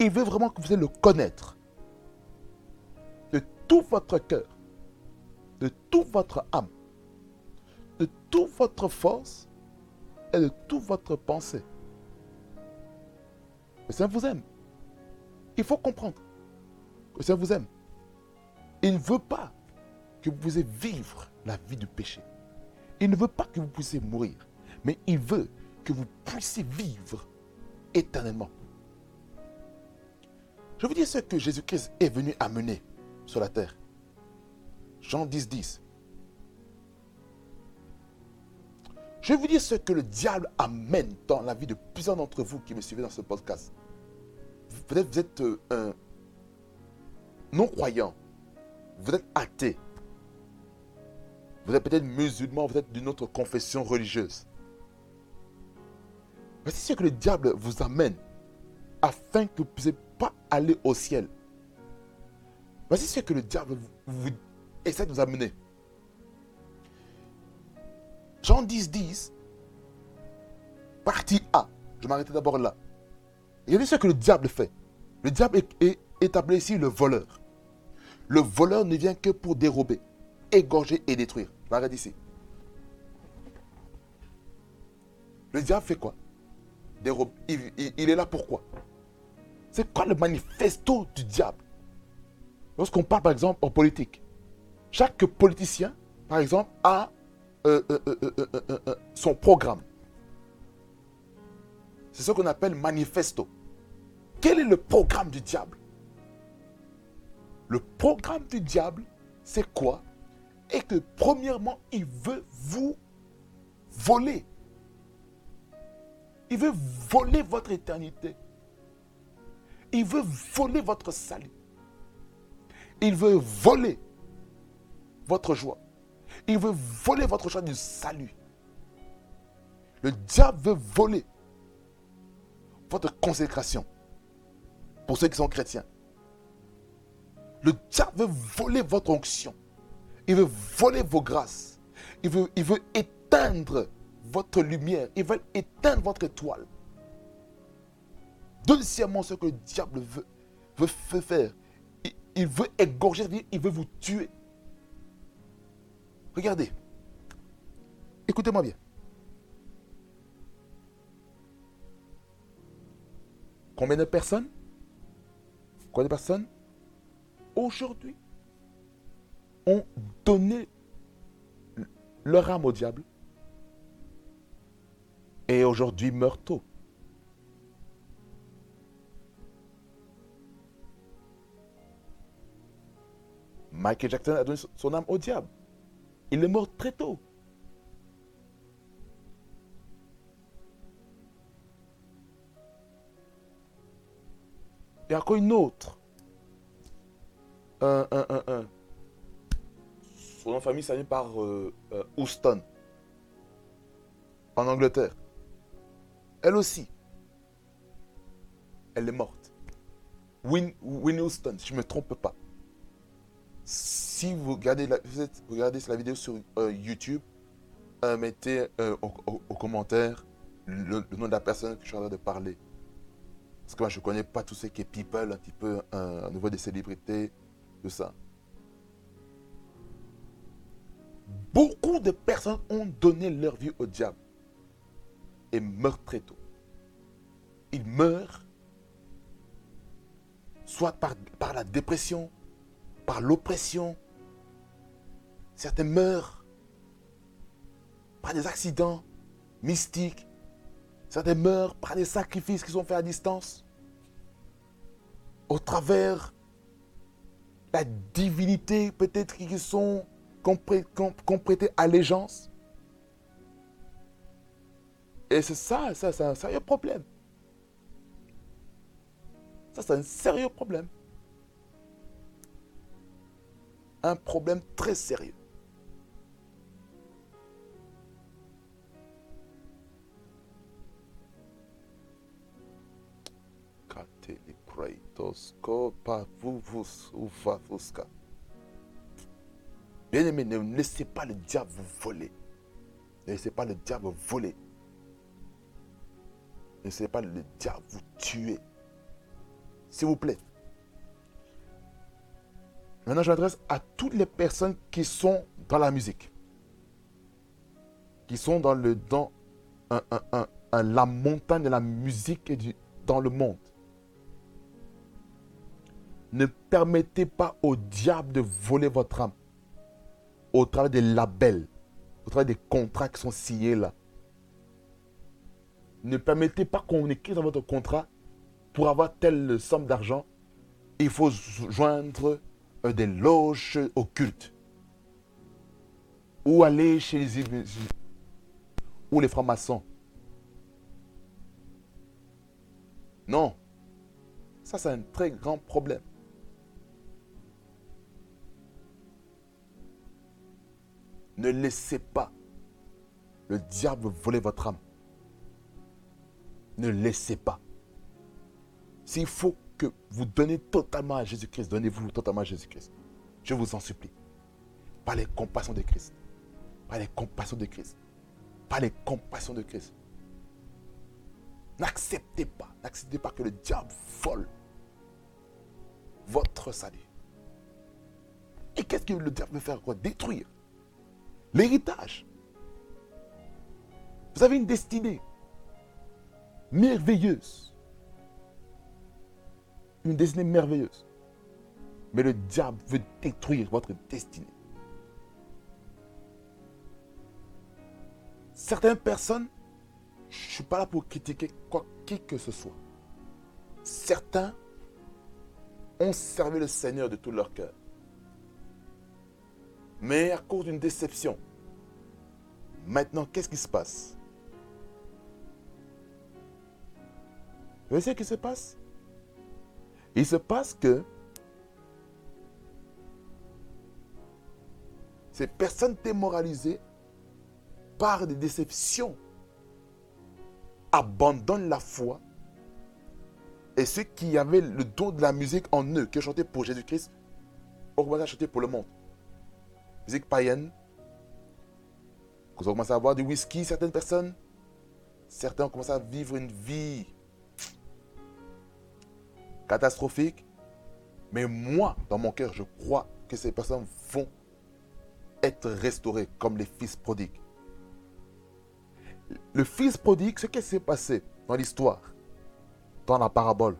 Il veut vraiment que vous allez le connaître de tout votre cœur, de toute votre âme, de toute votre force de toute votre pensée. Le Seigneur vous aime. Il faut comprendre que le Seigneur vous aime. Il ne veut pas que vous puissiez vivre la vie du péché. Il ne veut pas que vous puissiez mourir, mais il veut que vous puissiez vivre éternellement. Je vous dis ce que Jésus-Christ est venu amener sur la terre. Jean 10, 10. Je vous dire ce que le diable amène dans la vie de plusieurs d'entre vous qui me suivez dans ce podcast. Peut-être vous êtes euh, un non-croyant. Vous êtes athée. Vous êtes peut-être musulman, vous êtes d'une autre confession religieuse. Voici ce que le diable vous amène afin que vous ne puissiez pas aller au ciel. Voici ce que le diable vous, essaie de vous amener. Jean 10, 10, partie A. Je m'arrêter d'abord là. Regardez ce que le diable fait. Le diable est, établi ici le voleur. Le voleur ne vient que pour dérober, égorger et détruire. Je m'arrête ici. Le diable fait quoi? Il, est là pourquoi? C'est quoi le manifesto du diable? Lorsqu'on parle par exemple en politique, chaque politicien, par exemple, a euh, euh, euh, son programme. C'est ce qu'on appelle manifesto. Quel est le programme du diable? Le programme du diable, c'est quoi? Et que premièrement, il veut vous voler. Il veut voler votre éternité. Il veut voler votre salut. Il veut voler votre joie. Il veut voler votre joie du salut. Le diable veut voler votre consécration. Pour ceux qui sont chrétiens. Le diable veut voler votre onction. Il veut voler vos grâces. Il veut, il veut éteindre votre lumière. Il veut éteindre votre étoile. Deuxièmement, ce que le diable veut faire, il, veut égorger, il veut vous tuer. Regardez. Écoutez-moi bien. Combien de personnes? Combien de personnes? Aujourd'hui ont donné leur âme au diable et aujourd'hui meurt tôt. Michael Jackson a donné son âme au diable. Il est mort très tôt. Il y a encore une autre. Un, un, un, un. Son nom de famille s'appelle par euh, euh, Houston, en Angleterre. Elle aussi, elle est morte. Win, Houston, je ne me trompe pas. Si vous regardez, la, vidéo sur euh, YouTube, euh, mettez euh, au, commentaire le, nom de la personne que je suis en train de parler. Parce que moi, je ne connais pas tout ce qui est people, un petit peu au niveau des célébrités, tout ça. Beaucoup de personnes ont donné leur vie au diable et meurt très tôt. Il meurt soit par, la dépression, par l'oppression. Certains meurent par des accidents mystiques. Certains meurent par des sacrifices qui sont faits à distance. Au travers la divinité peut-être qui sont qu'on prêtait allégeance. Et c'est ça, ça, c'est un sérieux problème. Ça, c'est un sérieux problème. Un problème très sérieux. Bien aimé, ne laissez pas le diable vous voler. Ne laissez pas le diable voler. Ne laissez pas le diable vous tuer. S'il vous plaît. Maintenant, je m'adresse à toutes les personnes qui sont dans la musique. Qui sont dans, le, dans la montagne de la musique dans le monde. Ne permettez pas au diable de voler votre âme au travers des labels, au travers des contrats qui sont signés là. Ne permettez pas qu'on écrive dans votre contrat pour avoir telle somme d'argent, il faut joindre euh, des loges occultes. Ou aller chez les ou les francs-maçons. Non. Ça, c'est un très grand problème. Ne laissez pas le diable voler votre âme. Ne laissez pas. S'il faut que vous donnez totalement à Jésus-Christ, donnez-vous totalement à Jésus-Christ. Je vous en supplie. Par les compassions de Christ. Par les compassions de Christ. Par les compassions de Christ. N'acceptez pas, n'acceptez pas que le diable vole votre salut. Et qu'est-ce que le diable veut faire quoi? Détruire l'héritage. Vous avez une destinée merveilleuse. Une destinée merveilleuse. Mais le diable veut détruire votre destinée. Certaines personnes, je ne suis pas là pour critiquer quoi qui que ce soit. Certains ont servi le Seigneur de tout leur cœur. Mais à cause d'une déception, maintenant, qu'est-ce qui se passe? Vous savez ce qui se passe? Il se passe que ces personnes démoralisées par des déceptions abandonnent la foi et ceux qui avaient le don de la musique en eux, qui chantaient pour Jésus-Christ, ont commencé à chanter pour le monde. Musique païenne. Vous ont commencé à boire du whisky, certaines personnes. Certains ont commencé à vivre une vie catastrophique. Mais moi, dans mon cœur, je crois que ces personnes vont être restaurées comme les fils prodigues. Le fils prodigue, ce qui s'est passé dans l'histoire, dans la parabole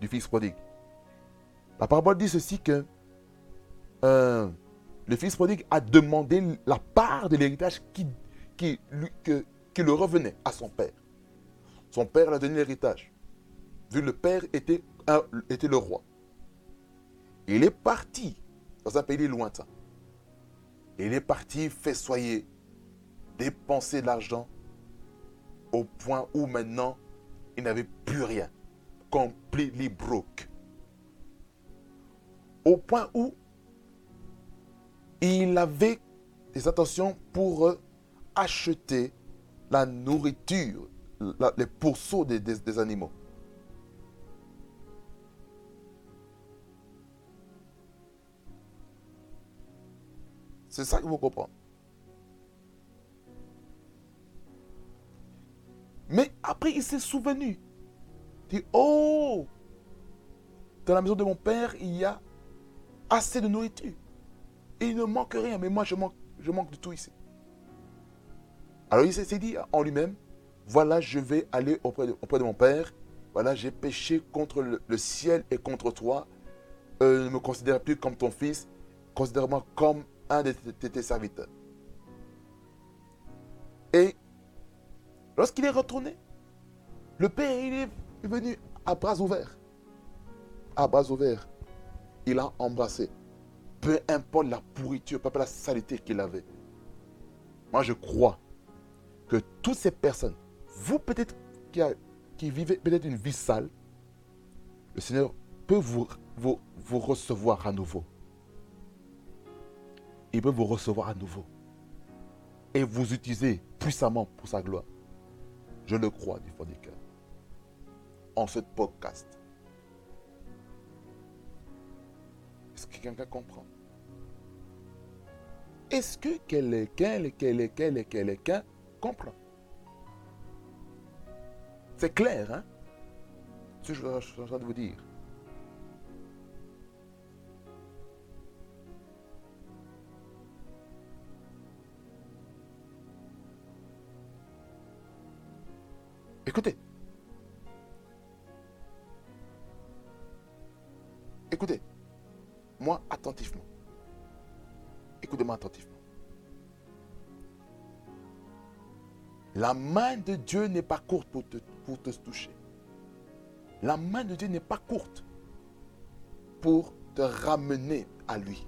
du fils prodigue. La parabole dit ceci que euh, le fils prodigue a demandé la part de l'héritage qui, qui, qui, le revenait à son père. Son père lui a donné l'héritage. Vu le père était, était le roi. Il est parti dans un pays lointain. Il est parti festoyer, dépenser de l'argent au point où maintenant il n'avait plus rien. Completely broke. Au point où il avait des intentions pour euh, acheter la nourriture, les pourceaux des animaux. C'est ça que vous comprenez. Mais après, il s'est souvenu. Il dit, oh, dans la maison de mon père, il y a assez de nourriture. Et il ne manque rien, mais moi, je manque, je manque de tout ici. Alors il s'est dit en lui-même, voilà, je vais aller auprès de, auprès de mon père. Voilà, j'ai péché contre le, ciel et contre toi. Euh, ne me considère plus comme ton fils. Considère-moi comme un de tes serviteurs. Et Lorsqu'il est retourné, le père est venu à bras ouverts. À bras ouverts. Il a embrassé. Peu importe la pourriture, peu importe la saleté qu'il avait. Moi, je crois que toutes ces personnes, vous peut-être qui, vivez peut-être une vie sale, le Seigneur peut vous recevoir à nouveau. Il peut vous recevoir à nouveau. Et vous utiliser puissamment pour sa gloire. Je le crois du fond du cœur. En ce podcast. Est-ce que quelqu'un comprend? Est-ce que quelqu'un, quelqu'un, quelqu'un comprend? C'est clair, hein? Ce que je suis en train de vous dire. Écoutez. Écoutez. Moi attentivement. Écoutez-moi attentivement. La main de Dieu n'est pas courte pour te, toucher. La main de Dieu n'est pas courte pour te ramener à lui.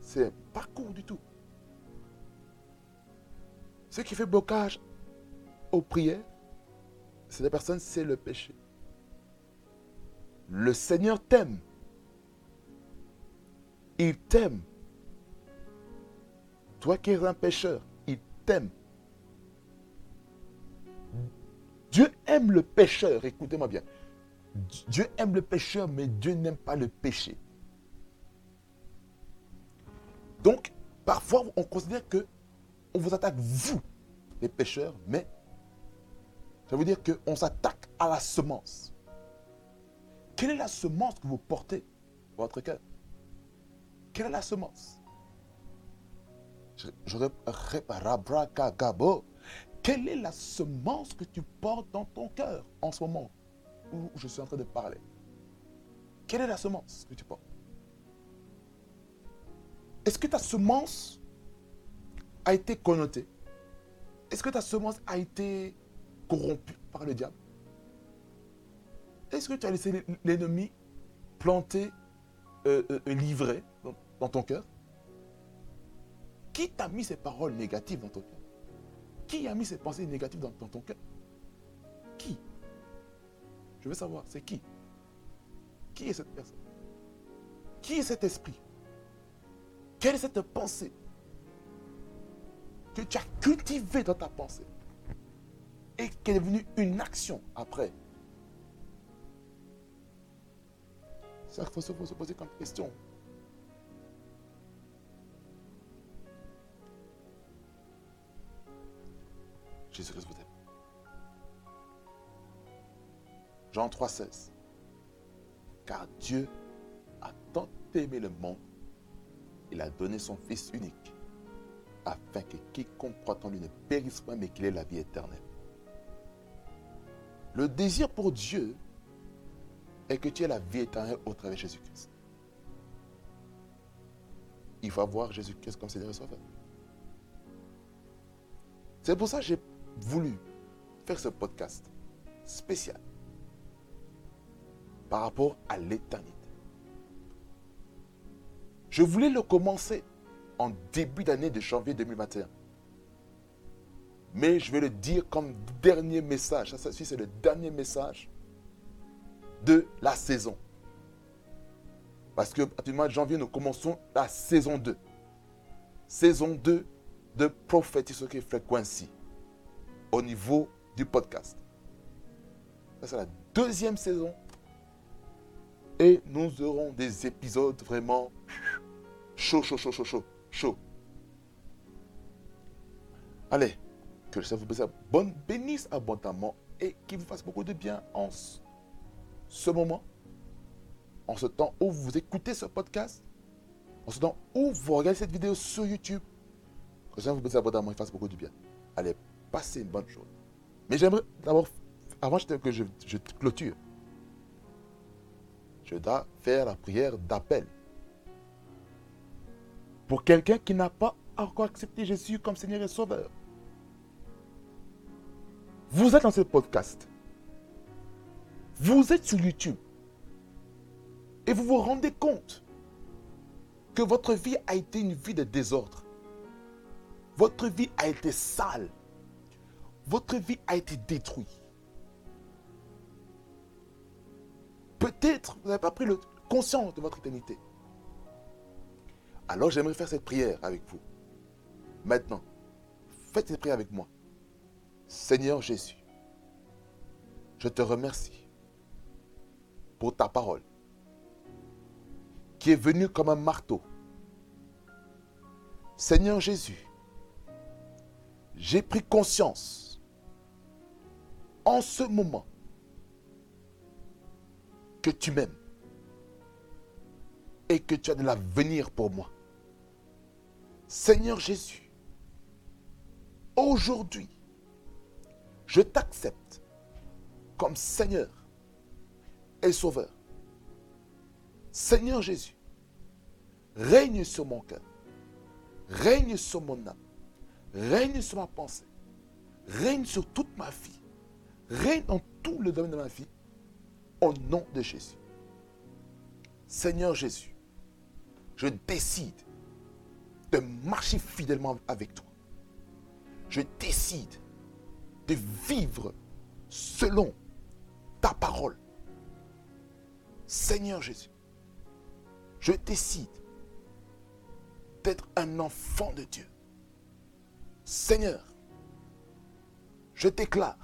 C'est pas court du tout. Ce qui fait blocage aux prières, c'est des personnes, c'est le péché. Le Seigneur t'aime. Il t'aime. Toi qui es un pécheur, il t'aime. Dieu aime le pécheur, écoutez-moi bien. Dieu aime le pécheur, mais Dieu n'aime pas le péché. Donc, parfois, on considère que on vous attaque, vous, les pécheurs, mais ça veut dire qu'on s'attaque à la semence. Quelle est la semence que vous portez dans votre cœur? Quelle est la semence? Je, je, quelle est la semence que tu portes dans ton cœur en ce moment où je suis en train de parler? Quelle est la semence que tu portes? Est-ce que ta semence a été connotée? Est-ce que ta semence a été corrompue par le diable. Est-ce que tu as laissé l'ennemi planter, euh, euh, livrer dans, dans ton cœur? Qui t'a mis ces paroles négatives dans ton cœur? Qui a mis ces pensées négatives dans, ton cœur? Qui? Je veux savoir, c'est qui? Qui est cette personne? Qui est cet esprit? Quelle est cette pensée que tu as cultivée dans ta pensée? Et qui est devenue une action après Ça, il faut se poser comme question. Jésus-Christ vous aime. Jean 3,16. Car Dieu a tant aimé le monde, il a donné son Fils unique, afin que quiconque croit en lui ne périsse pas, mais qu'il ait la vie éternelle. Le désir pour Dieu est que tu aies la vie éternelle au travers de Jésus-Christ. Il faut avoir Jésus-Christ comme Seigneur et Sauveur. C'est pour ça que j'ai voulu faire ce podcast spécial par rapport à l'éternité. Je voulais le commencer en début d'année de janvier 2021. Mais je vais le dire comme dernier message. Ça, c'est le dernier message de la saison. Parce que à janvier, nous commençons la saison 2. Saison 2 de Prophetic Frequency au niveau du podcast. c'est la deuxième saison. Et nous aurons des épisodes vraiment chaud, chaud, chaud, chaud, chaud, chaud. Allez, que le Seigneur vous bénisse abondamment et qu'il vous fasse beaucoup de bien en ce moment, en ce temps où vous écoutez ce podcast, en ce temps où vous regardez cette vidéo sur YouTube. Que le Seigneur vous bénisse abondamment et fasse beaucoup de bien. Allez, passer une bonne chose. Mais j'aimerais d'abord, avant que je, je clôture, je dois faire la prière d'appel. Pour quelqu'un qui n'a pas encore accepté Jésus comme Seigneur et Sauveur. Vous êtes dans ce podcast. Vous êtes sur YouTube. Et vous vous rendez compte que votre vie a été une vie de désordre. Votre vie a été sale votre vie a été détruite. Peut-être vous n'avez pas pris le conscience de votre éternité. Alors j'aimerais faire cette prière avec vous. Maintenant, faites cette prière avec moi. Seigneur Jésus, je te remercie pour ta parole qui est venue comme un marteau. Seigneur Jésus, j'ai pris conscience en ce moment que tu m'aimes et que tu as de l'avenir pour moi. Seigneur Jésus, aujourd'hui, je t'accepte comme Seigneur et Sauveur. Seigneur Jésus, règne sur mon cœur, règne sur mon âme, règne sur ma pensée, règne sur toute ma vie règne dans tout le domaine de ma vie au nom de Jésus. Seigneur Jésus, je décide de marcher fidèlement avec toi. Je décide de vivre selon ta parole. Seigneur Jésus, je décide d'être un enfant de Dieu. Seigneur, je déclare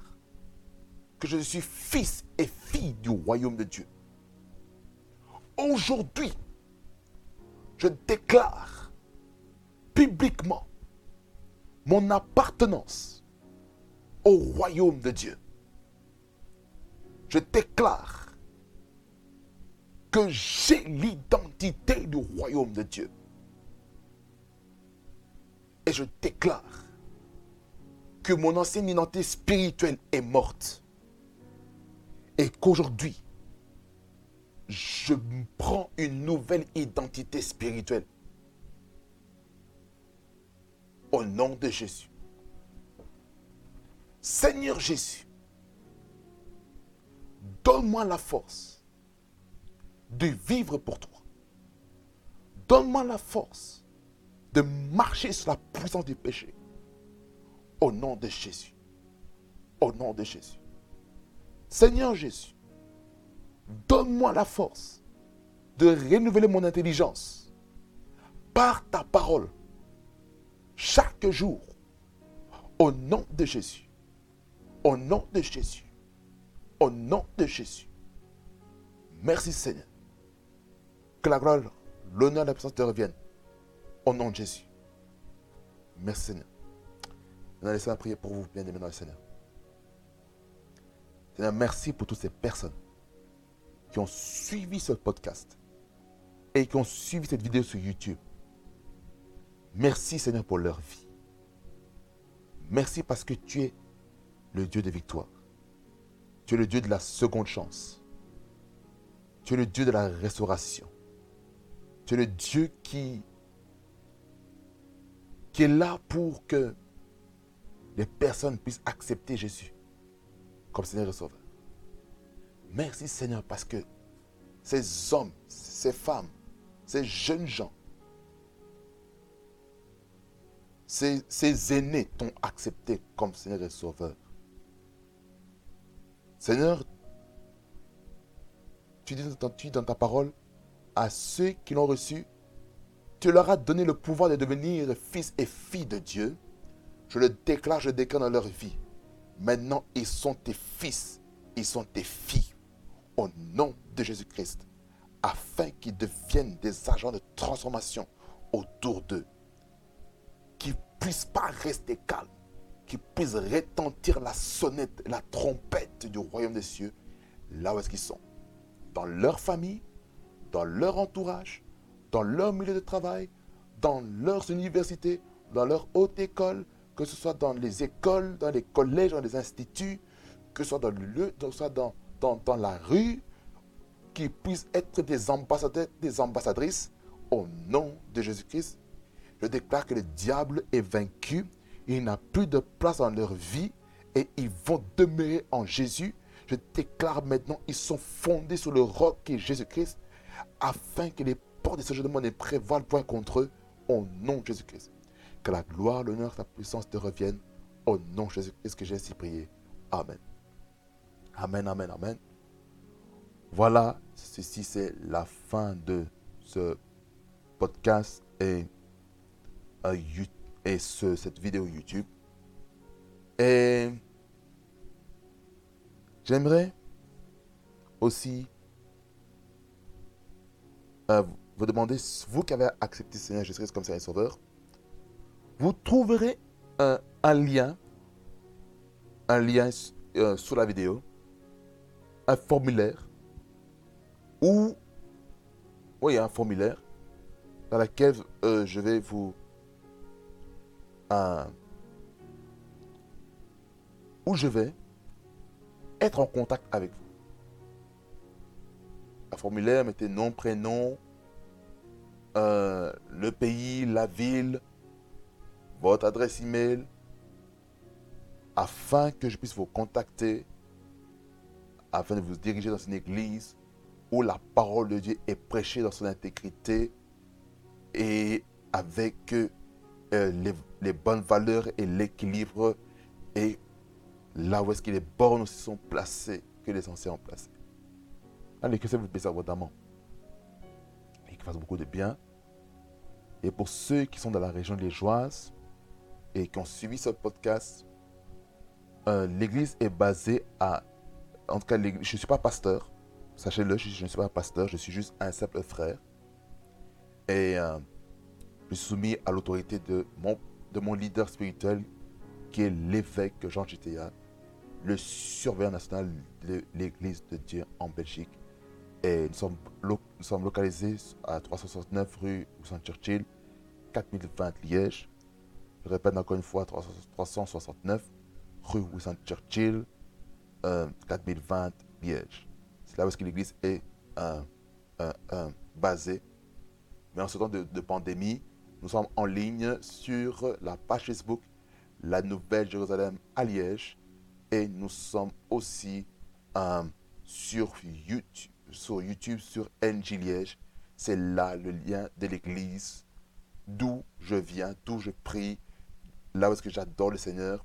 que je suis fils et fille du royaume de Dieu. Aujourd'hui, je déclare publiquement mon appartenance au royaume de Dieu. Je déclare que j'ai l'identité du royaume de Dieu. Et je déclare que mon ancienne identité spirituelle est morte. Et qu'aujourd'hui, je prends une nouvelle identité spirituelle. Au nom de Jésus. Seigneur Jésus, donne-moi la force de vivre pour toi. Donne-moi la force de marcher sur la puissance du péché. Au nom de Jésus. Au nom de Jésus. Seigneur Jésus, donne-moi la force de renouveler mon intelligence par ta parole chaque jour. Au nom de Jésus. Au nom de Jésus. Au nom de Jésus. Merci Seigneur. Que la gloire, l'honneur et la puissance te reviennent. Au nom de Jésus. Merci Seigneur. Maintenant, laissez-moi prier pour vous, bien aimés dans le Seigneur. Seigneur, merci pour toutes ces personnes qui ont suivi ce podcast et qui ont suivi cette vidéo sur YouTube. Merci Seigneur pour leur vie. Merci parce que tu es le Dieu de victoire. Tu es le Dieu de la seconde chance. Tu es le Dieu de la restauration. Tu es le Dieu qui, qui est là pour que les personnes puissent accepter Jésus comme Seigneur et Sauveur. Merci Seigneur parce que ces hommes, ces femmes, ces jeunes gens, ces, ces aînés t'ont accepté comme Seigneur et Sauveur. Seigneur, tu dis dans ta parole à ceux qui l'ont reçu, tu leur as donné le pouvoir de devenir fils et filles de Dieu. Je le déclare, je déclare dans leur vie. Maintenant, ils sont tes fils, ils sont tes filles. Au nom de Jésus-Christ. Afin qu'ils deviennent des agents de transformation autour d'eux. Qu'ils ne puissent pas rester calmes. Qu'ils puissent retentir la sonnette, la trompette du royaume des cieux. Là où est-ce qu'ils sont. Dans leur famille, dans leur entourage, dans leur milieu de travail, dans leurs universités, dans leur haute école, que ce soit dans les écoles, dans les collèges, dans les instituts, que ce soit dans le lieu, que ce soit dans, dans, la rue, qu'ils puissent être des ambassadeurs, des ambassadrices au nom de Jésus-Christ. Je déclare que le diable est vaincu, il n'a plus de place dans leur vie et ils vont demeurer en Jésus. Je déclare maintenant, ils sont fondés sur le roc qui est Jésus-Christ, afin que les portes de ce jeu de monde ne prévoient point contre eux, au nom de Jésus-Christ. Que la gloire, l'honneur, la puissance te reviennent. Au nom de Jésus-Christ que j'ai ainsi prié. Amen. Amen, amen, amen. Voilà, ceci c'est la fin de ce podcast et, euh, et cette vidéo YouTube. Et j'aimerais aussi euh, vous demander, vous qui avez accepté Seigneur Jésus-Christ comme Seigneur Sauveur, vous trouverez un, lien, un lien euh, sous la vidéo, un formulaire, ou, oui, un formulaire dans lequel euh, je vais vous, où je vais être en contact avec vous. Un formulaire, mettez nom, prénom, euh, le pays, la ville, votre adresse email, afin que je puisse vous contacter, afin de vous diriger dans une église où la parole de Dieu est prêchée dans son intégrité et avec euh, les, les, bonnes valeurs et l'équilibre et là où est-ce que les bornes aussi sont placées que les anciens ont placées. Allez, que ça vous plaise abondamment. Et qu'il fasse beaucoup de bien. Et pour ceux qui sont dans la région liégeoise, et qui ont suivi ce podcast, euh, l'église est basée à. En tout cas, je ne suis pas pasteur. Sachez-le, je, ne suis pas pasteur, je suis juste un simple frère. Et euh, je suis soumis à l'autorité de mon, de mon leader spirituel, qui est l'évêque Jean GTA, le surveillant national de l'église de Dieu en Belgique. Et nous sommes, nous localisés à 369 rue Saint Churchill, 4020 Liège. Je répète encore une fois, 369 rue Wilson Churchill, 4020 euh, Liège. C'est là où est l'église est euh, euh, basée. Mais en ce temps de, pandémie, nous sommes en ligne sur la page Facebook La Nouvelle Jérusalem à Liège. Et nous sommes aussi sur YouTube, sur YouTube, NG Liège. C'est là le lien de l'église, d'où je viens, d'où je prie, là où est-ce que j'adore le Seigneur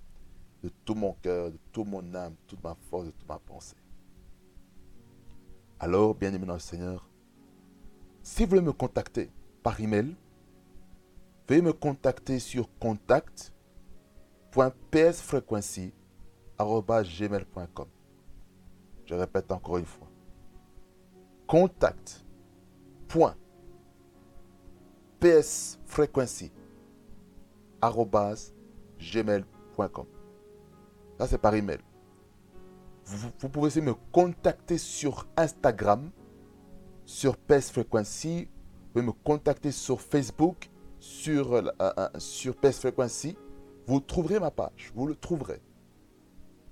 de tout mon cœur, de toute mon âme, toute ma force, de toute ma pensée. Alors, bien aimé dans le Seigneur, si vous voulez me contacter par email, veuillez me contacter sur contact.psfrequency.gmail.com Je répète encore une fois. Contact.psfrequency.gmail.com ça, c'est par email. Vous, pouvez aussi me contacter sur Instagram, sur PES Frequency. Vous pouvez me contacter sur Facebook, sur, euh, sur PES Frequency. Vous trouverez ma page. Vous le trouverez.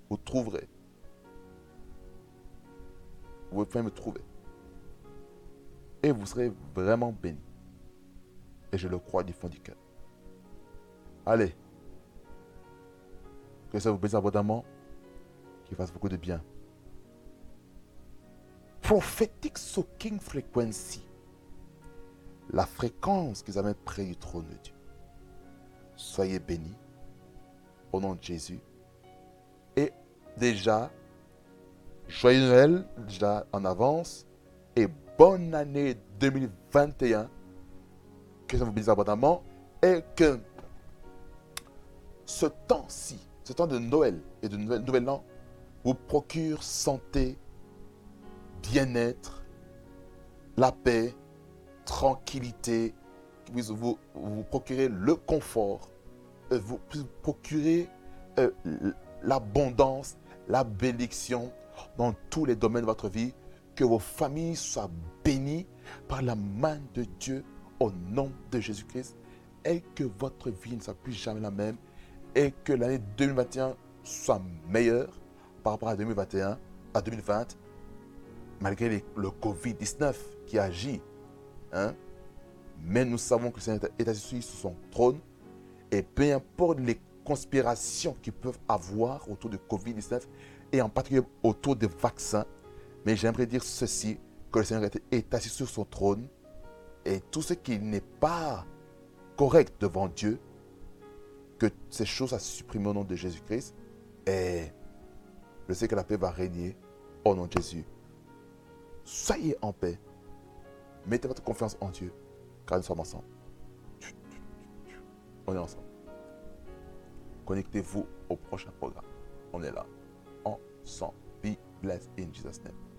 Vous trouverez. Vous pouvez me trouver. Et vous serez vraiment béni. Et je le crois du fond du cœur. Allez, que ça vous bénisse abondamment. Qu'il fasse beaucoup de bien. Prophetic Soaking Frequency. La fréquence qu'ils avaient près du trône de Dieu. Soyez bénis. Au nom de Jésus. Et déjà, joyeux Noël, déjà en avance. Et bonne année 2021. Que ça vous bénisse abondamment. Et que ce temps-ci ce temps de Noël et de Nouvel An vous procure santé, bien-être, la paix, tranquillité, vous, vous, vous le confort, euh, vous, procurez euh, l'abondance, la bénédiction dans tous les domaines de votre vie, que vos familles soient bénies par la main de Dieu au nom de Jésus-Christ et que votre vie ne soit plus jamais la même et que l'année 2021 soit meilleure par rapport à 2021, à 2020, malgré le Covid-19 qui agit. Hein. Mais nous savons que le Seigneur est assis sur son trône et peu importe les conspirations qu'ils peuvent avoir autour de Covid-19 et en particulier autour des vaccins, mais j'aimerais dire ceci, que le Seigneur est assis sur son trône et tout ce qui n'est pas correct devant Dieu, que ces choses soient supprimées au nom de Jésus-Christ. Et je sais que la paix va régner au nom de Jésus. Soyez en paix. Mettez votre confiance en Dieu, car nous sommes ensemble. On est ensemble. Connectez-vous au prochain programme. On est là. Ensemble. Be blessed in Jesus' name.